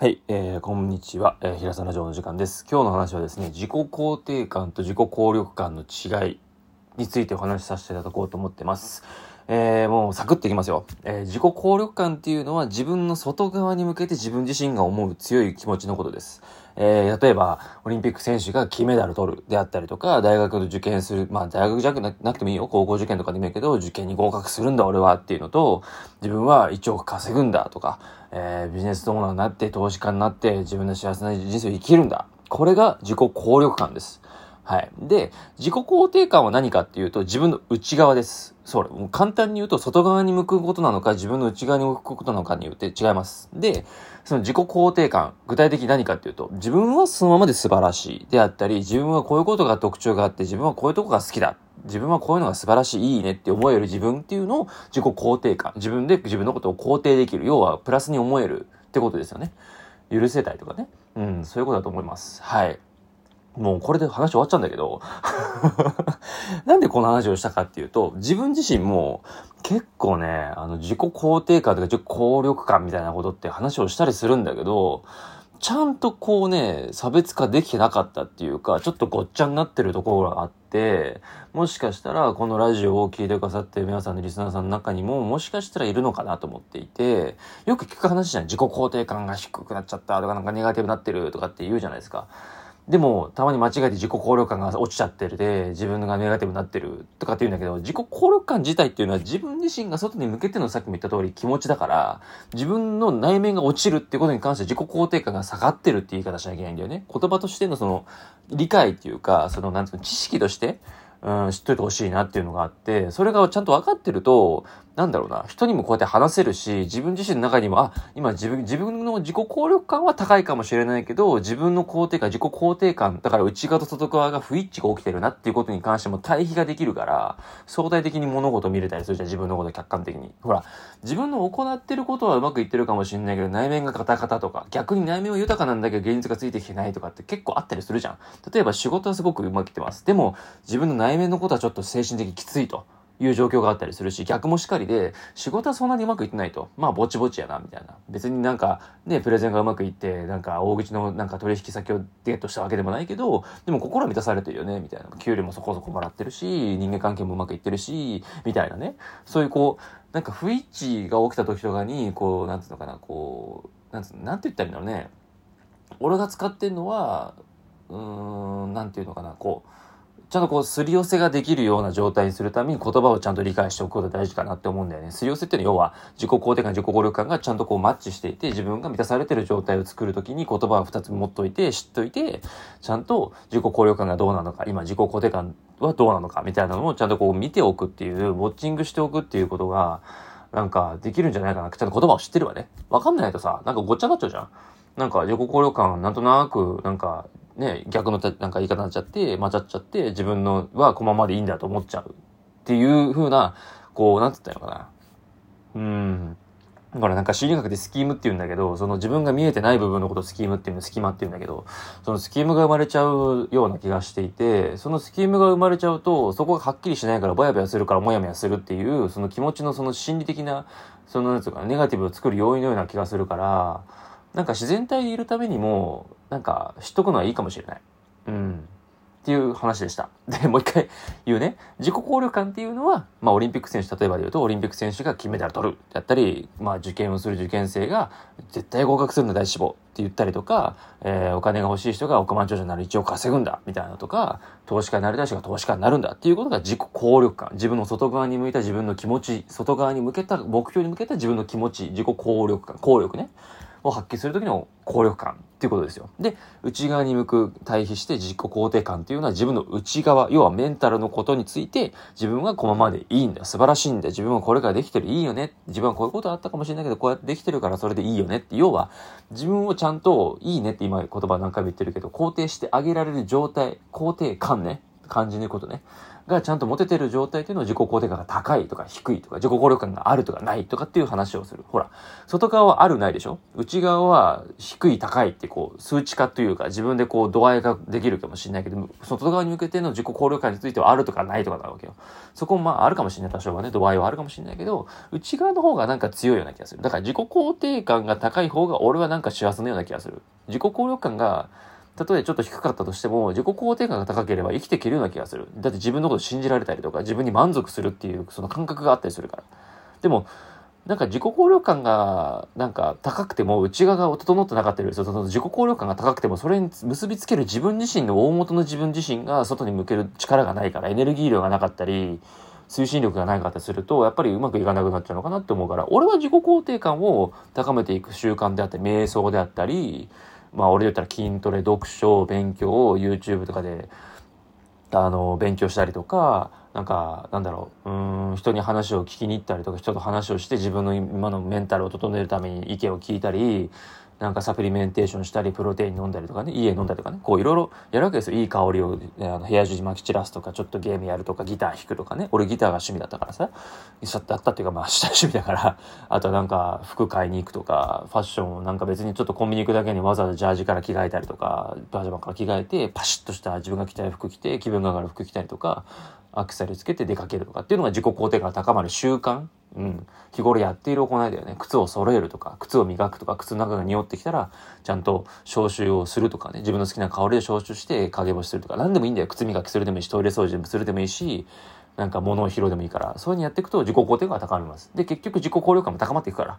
はい、えー、こんにちは、えー、平沢ラジオの時間です。今日の話はですね、自己肯定感と自己効力感の違いについてお話しさせていただこうと思ってます。えー、もうサクッといきますよ。えー、自己効力感っていうのは自分の外側に向けて自分自身が思う強い気持ちのことです。えー、例えば、オリンピック選手が金メダル取るであったりとか、大学の受験する、まあ大学じゃなくてもいいよ、高校受験とかでもいいけど、受験に合格するんだ俺はっていうのと、自分は1億稼ぐんだとか、えー、ビジネスオーナーになって、投資家になって、自分の幸せな人生を生きるんだ。これが自己効力感です。はい。で、自己肯定感は何かっていうと、自分の内側です。それ、もう簡単に言うと、外側に向くことなのか、自分の内側に向くことなのかによって違います。で、その自己肯定感、具体的に何かっていうと、自分はそのままで素晴らしいであったり、自分はこういうことが特徴があって、自分はこういうとこが好きだ。自分はこういうのが素晴らしい、いいねって思える自分っていうのを自己肯定感。自分で自分のことを肯定できる。要は、プラスに思えるってことですよね。許せたいとかね。うん、そういうことだと思います。はい。もうこれで話終わっちゃうんだけど、なんでこの話をしたかっていうと、自分自身も結構ね、あの自己肯定感とか自己効力感みたいなことって話をしたりするんだけど、ちゃんとこうね、差別化できてなかったっていうか、ちょっとごっちゃになってるところがあって、もしかしたらこのラジオを聞いてくださってる皆さんのリスナーさんの中にも、もしかしたらいるのかなと思っていて、よく聞く話じゃん。自己肯定感が低くなっちゃったとか、なんかネガティブになってるとかって言うじゃないですか。でも、たまに間違えて自己効力感が落ちちゃってるで、自分がネガティブになってるとかって言うんだけど、自己効力感自体っていうのは自分自身が外に向けてのさっきも言った通り気持ちだから、自分の内面が落ちるっていうことに関して自己肯定感が下がってるって言い方しなきゃいけないんだよね。言葉としてのその理解っていうか、そのなんつうの知識として、うん、知っといてほしいなっていうのがあって、それがちゃんと分かってると、なんだろうな、人にもこうやって話せるし、自分自身の中にも、あ、今自分、自分の自己効力感は高いかもしれないけど、自分の肯定感、自己肯定感、だから内側と外側が不一致が起きてるなっていうことに関しても対比ができるから、相対的に物事見れたりするじゃん、自分のこと客観的に。ほら、自分の行ってることはうまくいってるかもしんないけど、内面がカタカタとか、逆に内面は豊かなんだけど、現実がついてきてないとかって結構あったりするじゃん。例えば仕事はすごくうまくいってます。でも、自分の内面のことはちょっと精神的きついと。いう状況があったりするし、逆もしかりで、仕事はそんなにうまくいってないと。まあ、ぼちぼちやな、みたいな。別になんか、ね、プレゼンがうまくいって、なんか、大口のなんか取引先をゲットしたわけでもないけど、でも心は満たされてるよね、みたいな。給料もそこそこもらってるし、人間関係もうまくいってるし、みたいなね。そういうこう、なんか不一致が起きた時とかに、こう、なんつうのかな、こう、なんつ、なんて言ったらいいんだろうね。俺が使ってんのは、うーん、なんていうのかな、こう、ちゃんとこう、すり寄せができるような状態にするために言葉をちゃんと理解しておくことが大事かなって思うんだよね。すり寄せっていうのは要は、自己肯定感、自己効力感がちゃんとこうマッチしていて、自分が満たされてる状態を作るときに言葉を二つ持っといて、知っといて、ちゃんと自己効力感がどうなのか、今自己肯定感はどうなのか、みたいなのをちゃんとこう見ておくっていう、ウォッチングしておくっていうことが、なんかできるんじゃないかな。ちゃんと言葉を知ってるわね。わかんないとさ、なんかごっちゃなっちゃうじゃん。なんか自己効力感なんとなく、なんかね、逆のなんか言い方になっちゃって、混ざっちゃって、自分のはこのままでいいんだと思っちゃう。っていう風な、こう、なんつったのかな。うん。だからなんか心理学でスキームって言うんだけど、その自分が見えてない部分のことをスキームっていうの、スキマって言うんだけど、そのスキームが生まれちゃうような気がしていて、そのスキームが生まれちゃうと、そこがはっきりしないからぼやぼやするからもやもやするっていう、その気持ちのその心理的な、そのなんつうか、ネガティブを作る要因のような気がするから、なんか自然体でいるためにも、なんか知っとくのはいいかもしれない。うん。っていう話でした。で、もう一回言うね。自己効力感っていうのは、まあオリンピック選手、例えばで言うと、オリンピック選手が金メダル取るだったり、まあ受験をする受験生が絶対合格するんだ大志望って言ったりとか、えー、お金が欲しい人が億万長者になる1億稼ぐんだみたいなとか、投資家になりたい人が投資家になるんだっていうことが自己効力感。自分の外側に向いた自分の気持ち、外側に向けた、目標に向けた自分の気持ち、自己効力感、効力ね。を発揮する時の効力感っていうことですよ。で、内側に向く対比して自己肯定感っていうのは自分の内側、要はメンタルのことについて自分はこのままでいいんだ。素晴らしいんだ。自分はこれからできてる。いいよね。自分はこういうことあったかもしれないけど、こうやってできてるからそれでいいよねって。要は、自分をちゃんといいねって今言葉何回も言ってるけど、肯定してあげられる状態、肯定感ね。感じのことね。がちゃんと持ててる状態っていうのを自己肯定感が高いとか低いとか自己効力感があるとかないとかっていう話をする。ほら、外側はあるないでしょ？内側は低い高いってこう数値化というか自分でこう度合いができるかもしれないけど、外側に向けての自己効力感についてはあるとかないとかなわけよ。そこもまああるかもしれない多少はね、度合いはあるかもしれないけど、内側の方がなんか強いような気がする。だから自己肯定感が高い方が俺はなんか幸せなような気がする。自己効力感がたとえちょっと低かったとしても、自己肯定感が高ければ生きていけるような気がする。だって自分のこと信じられたりとか、自分に満足するっていうその感覚があったりするから。でも、なんか自己効力感がなんか高くても内側が整ってなかったりするその自己効力感が高くてもそれに結びつける自分自身の大元の自分自身が外に向ける力がないからエネルギー量がなかったり推進力がないかったりするとやっぱりうまくいかなくなっちゃうのかなって思うから俺は自己肯定感を高めていく習慣であったり瞑想であったりまあ俺で言ったら筋トレ、読書、勉強を YouTube とかで、あの、勉強したりとか、なんか、なんだろう、うん、人に話を聞きに行ったりとか、人と話をして自分の今のメンタルを整えるために意見を聞いたり、なんかサプリメンテーションしたり、プロテイン飲んだりとかね、家飲んだりとかね、こういろいろやるわけですよ。いい香りをあの部屋中に撒き散らすとか、ちょっとゲームやるとか、ギター弾くとかね。俺ギターが趣味だったからさ、だったっていうかまあした趣味だから、あとはなんか服買いに行くとか、ファッションをなんか別にちょっとコンビニ行くだけにわざわざジャージから着替えたりとか、パジャマから着替えて、パシッとした自分が着たい服着て、気分が上がる服着たりとか、アクセサリーつけて出かけるとかっていうのが自己肯定感が高まる習慣。うん。日頃やっている行いだよね。靴を揃えるとか、靴を磨くとか、靴の中が匂ってきたら、ちゃんと消臭をするとかね。自分の好きな香りで消臭して影干しするとか、何でもいいんだよ。靴磨きするでもいいし、トイレ掃除でもするでもいいし、なんか物を拾うでもいいから、そういうふうにやっていくと自己肯定感が高まります。で、結局自己効力感も高まっていくから。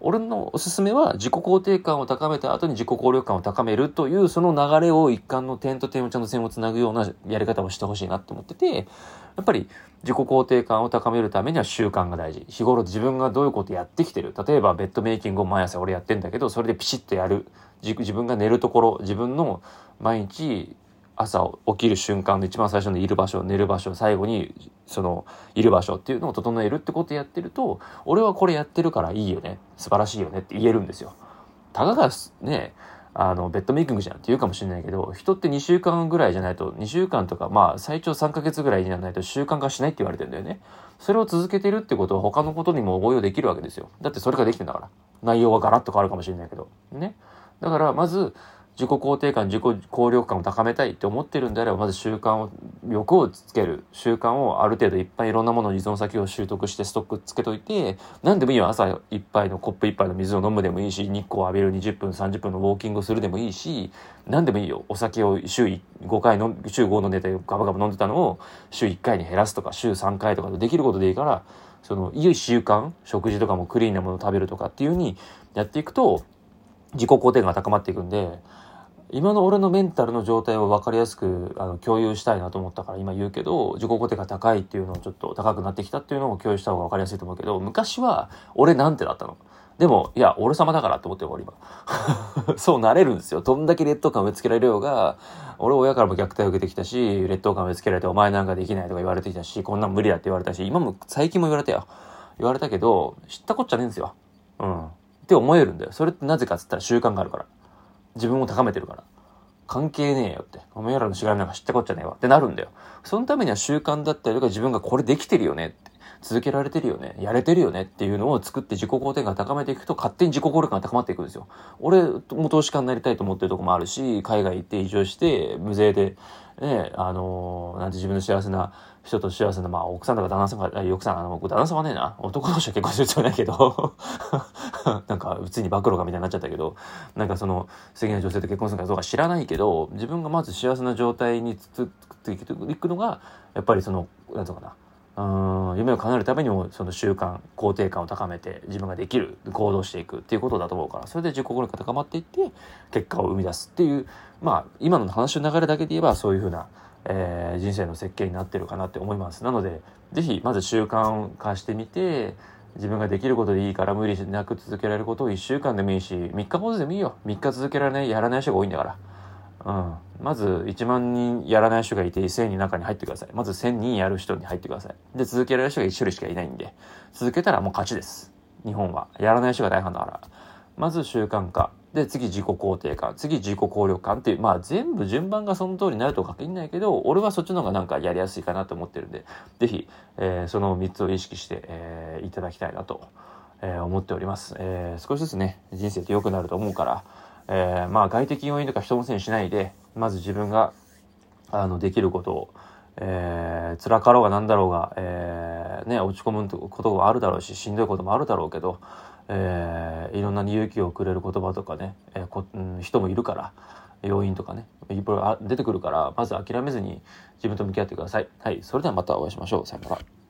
俺のおすすめは自己肯定感を高めた後に自己効力感を高めるというその流れを一貫の点と点をちゃんと線をつなぐようなやり方をしてほしいなと思ってて、やっぱり自己肯定感を高めるためには習慣が大事。日頃自分がどういうことやってきてる。例えばベッドメイキングを毎朝俺やってんだけど、それでピシッとやる。自分が寝るところ、自分の毎日朝起きる瞬間の一番最初のいる場所、寝る場所、最後にそのいる場所っていうのを整えるってことやってると、俺はこれやってるからいいよね、素晴らしいよねって言えるんですよ。たかがね、あの、ベッドメイキングじゃんって言うかもしれないけど、人って2週間ぐらいじゃないと、2週間とか、まあ、最長3ヶ月ぐらいにならないと習慣化しないって言われてんだよね。それを続けてるってことは他のことにも応用できるわけですよ。だってそれができてんだから。内容はガラッと変わるかもしれないけど。ね。だから、まず、自己肯定感、自己効力感を高めたいって思ってるんであれば、まず習慣を、欲をつける。習慣をある程度いっぱいいろんなものの依存先を習得してストックつけといて、何でもいいよ。朝一杯のコップ一杯の水を飲むでもいいし、日光を浴びる20分、30分のウォーキングするでもいいし、何でもいいよ。お酒を週5回の、週5飲んでてガバガバ飲んでたのを週1回に減らすとか、週3回とかできることでいいから、その、いい習慣、食事とかもクリーンなものを食べるとかっていう風にやっていくと、自己肯定感が高まっていくんで、今の俺のメンタルの状態を分かりやすくあの共有したいなと思ったから今言うけど自己肯定が高いっていうのをちょっと高くなってきたっていうのを共有した方が分かりやすいと思うけど昔は俺なんてだったの？でも、いや、俺様だからって思ってる俺今。そうなれるんですよ。どんだけ劣等感植え付けられるようが、俺親からも虐待を受けてきたし、劣等感植え付けられてお前なんかできないとか言われてきたし、こんなん無理だって言われたし、今も最近も言われたよ。言われたけど、知ったこっちゃねえんですよ。うん。って思えるんだよ。それってなぜかっつったら習慣があるから。自分を高めてるから。関係ねえよって。おめえらの知らなんか知ったこっちゃねえわってなるんだよ。そのためには習慣だったりとか自分がこれできてるよねって。続けられてるよね。やれてるよねっていうのを作って自己肯定感高めていくと勝手に自己効力が高まっていくんですよ。俺も投資家になりたいと思ってるとこもあるし、海外行って移住して無税でね、あのー、なんて自分の幸せな人と幸せな、まあ、奥さんとか旦那さんが、奥さん、あの、旦那さんはねえな、男同士は結婚する必要ないけど なんか、普通に暴露がみたいになっちゃったけど、なんかその、素敵な女性と結婚するかどうか知らないけど、自分がまず幸せな状態につっていくのが、やっぱりその、なんとかな、うん夢を叶えるためにもその習慣肯定感を高めて自分ができる行動していくっていうことだと思うからそれで自己効力が高まっていって結果を生み出すっていうまあ今の話の流れだけで言えばそういうふうな、えー、人生の設計になってるかなって思いますなので是非まず習慣化してみて自分ができることでいいから無理なく続けられることを1週間でもいいし3日坊主でもいいよ3日続けられないやらない人が多いんだから。うん。まず1万人やらない人がいて1000人中に入ってください。まず1000人やる人に入ってください。で、続けられる人が1種類しかいないんで、続けたらもう勝ちです。日本は。やらない人が大半だから。まず習慣化。で、次自己肯定感。次自己効力感っていう、まあ全部順番がその通りになるとは限らないけど、俺はそっちの方がなんかやりやすいかなと思ってるんで、ぜひ、えー、その3つを意識して、えー、いただきたいなと、えー、思っております。え、少しずつね、人生って良くなると思うから、えー、まあ外的要因とか人のせいにしないで、まず自分が、あの、できることを、えー、辛かろうが何だろうが、えー、ね、落ち込むこともあるだろうし、しんどいこともあるだろうけど、えー、いろんな勇気をくれる言葉とかね、えーこうん、人もいるから、要因とかね、いろいろ出てくるから、まず諦めずに自分と向き合ってください。はい、それではまたお会いしましょう。さよなら。